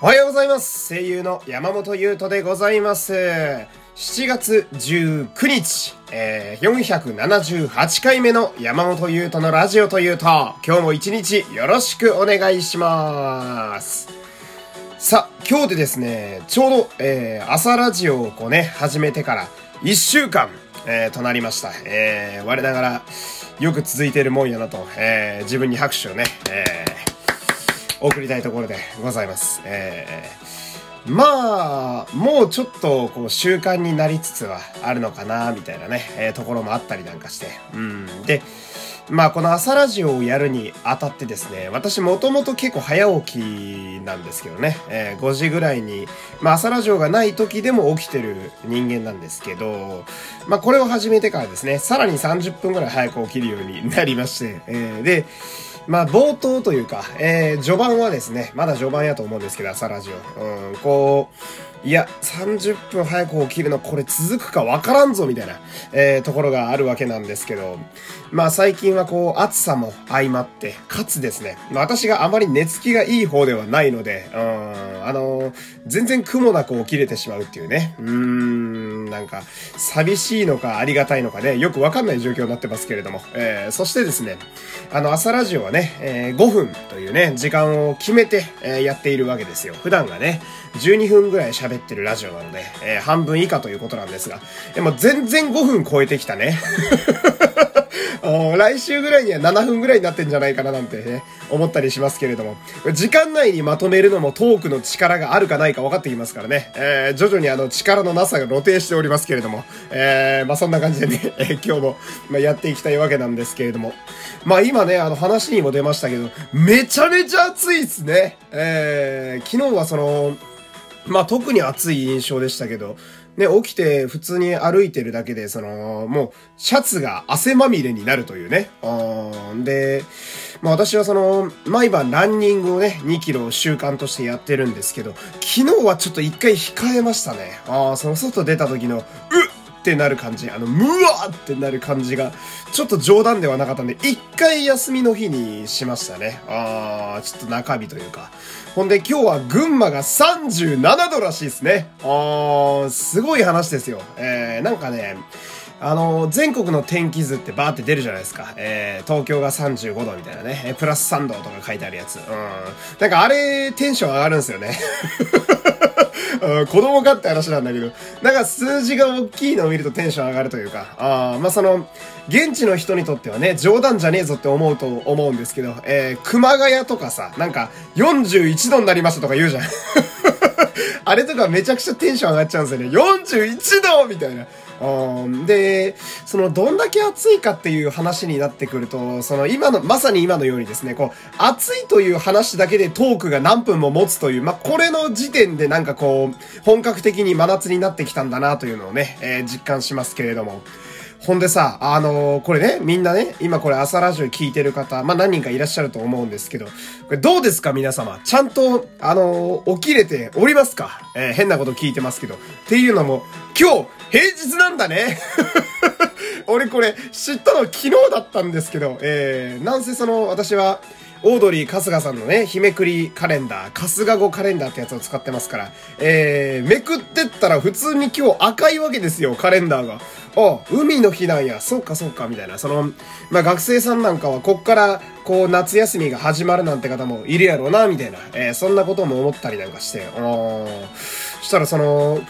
おはようございます。声優の山本優斗でございます。7月19日、えー、478回目の山本優斗のラジオというと、今日も一日よろしくお願いします。さあ、今日でですね、ちょうど、えー、朝ラジオをこうね、始めてから1週間、えー、となりました。えー、我ながら、よく続いているもんやなと、えー、自分に拍手をね、えー、送りたいところでございます。えー、まあ、もうちょっと、こう、習慣になりつつはあるのかな、みたいなね、えー、ところもあったりなんかして。うん。で、まあこの朝ラジオをやるにあたってですね、私もともと結構早起きなんですけどね、えー、5時ぐらいに、まあ朝ラジオがない時でも起きてる人間なんですけど、まあこれを始めてからですね、さらに30分ぐらい早く起きるようになりまして、えー、で、まあ冒頭というか、えー、序盤はですね、まだ序盤やと思うんですけど、朝ラジオ。うん、こう、いや、30分早く起きるのこれ続くか分からんぞみたいな、えー、ところがあるわけなんですけど、まあ最近はこう暑さも相まって、かつですね、私があまり寝つきがいい方ではないので、うん、あのー、全然雲なく起きれてしまうっていうね、うーん、なんか、寂しいのかありがたいのかね、よくわかんない状況になってますけれども、えー、そしてですね、あの朝ラジオはね、えー、5分というね、時間を決めて、え、やっているわけですよ。普段がね、12分ぐらい喋ってるラジオなので、え、半分以下ということなんですが、でも全然5分超えてきたね。来週ぐらいには7分ぐらいになってんじゃないかななんてね、思ったりしますけれども、時間内にまとめるのもトークの力があるかないか分かってきますからね、えー、徐々にあの力のなさが露呈しておりますけれども、えー、まあそんな感じでね、えー、今日も、ま、やっていきたいわけなんですけれども、まあ今ね、あの話にも出ましたけど、めちゃめちゃ暑いっすね。えー、昨日はその、まあ特に暑い印象でしたけど、ね、起きて普通に歩いてるだけで、その、もう、シャツが汗まみれになるというね。で、まあ私はその、毎晩ランニングをね、2キロを習慣としてやってるんですけど、昨日はちょっと一回控えましたね。ああ、その外出た時の、うっってなる感じ、あの、ムワーってなる感じが、ちょっと冗談ではなかったんで、一回休みの日にしましたね。あー、ちょっと中日というか。ほんで今日は群馬が37度らしいですね。あー、すごい話ですよ。えー、なんかね、あの、全国の天気図ってバーって出るじゃないですか。えー、東京が35度みたいなね。プラス3度とか書いてあるやつ。うん。なんかあれ、テンション上がるんですよね。うん、子供かって話なんだけど、なんか数字が大きいのを見るとテンション上がるというか、あまあその、現地の人にとってはね、冗談じゃねえぞって思うと思うんですけど、えー、熊谷とかさ、なんか41度になりましたとか言うじゃん。あれとかめちゃくちゃテンション上がっちゃうんですよね。41度みたいな。で、その、どんだけ暑いかっていう話になってくると、その、今の、まさに今のようにですね、こう、暑いという話だけでトークが何分も持つという、まあ、これの時点でなんかこう、本格的に真夏になってきたんだなというのをね、えー、実感しますけれども。ほんでさ、あのー、これね、みんなね、今これ朝ラジオ聞いてる方、まあ、何人かいらっしゃると思うんですけど、これどうですか皆様？ちゃんと、あのー、起きれておりますか？えー、変なこと聞いてますけど。っていうのも、今日、平日なんだね 俺これ、知ったの昨日だったんですけど、えー、なんせその、私は、オードリー春日さんのね、日めくりカレンダー、春日語カレンダーってやつを使ってますから、えー、めくってったら普通に今日赤いわけですよ、カレンダーが。あ、海の日なんや、そうかそうか、みたいな。その、まあ、学生さんなんかは、こっから、こう、夏休みが始まるなんて方もいるやろうな、みたいな。えー、そんなことも思ったりなんかして、あそしたらその、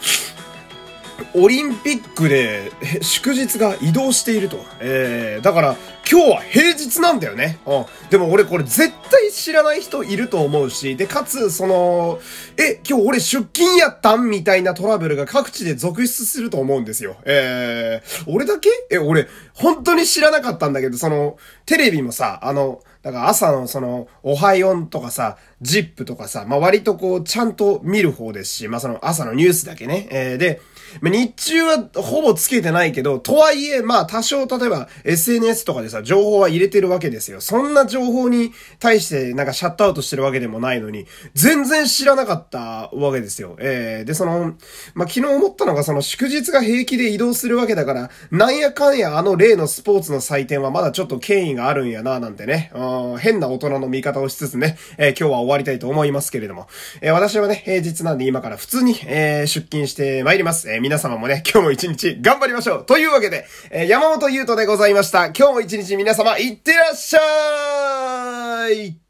オリンピックで祝日が移動していると。えー、だから今日は平日なんだよね。うん。でも俺これ絶対知らない人いると思うし、で、かつ、その、え、今日俺出勤やったんみたいなトラブルが各地で続出すると思うんですよ。えー、俺だけ？え、俺、本当に知らなかったんだけど、その、テレビもさ、あの、だから朝のその、おはよんとかさ、ジップとかさ、まあ、割とこう、ちゃんと見る方ですし、まあ、その朝のニュースだけね。えー、で、日中はほぼつけてないけど、とはいえ、まあ多少例えば SNS とかでさ、情報は入れてるわけですよ。そんな情報に対してなんかシャットアウトしてるわけでもないのに、全然知らなかったわけですよ。えー、で、その、まあ昨日思ったのがその祝日が平気で移動するわけだから、なんやかんやあの例のスポーツの祭典はまだちょっと権威があるんやな、なんてね、うん変な大人の見方をしつつね、えー、今日は終わりたいと思いますけれども、えー、私はね、平日なんで今から普通に、えー、出勤して参ります。え皆様もね、今日も一日頑張りましょうというわけで、えー、山本優斗でございました。今日も一日皆様、いってらっしゃい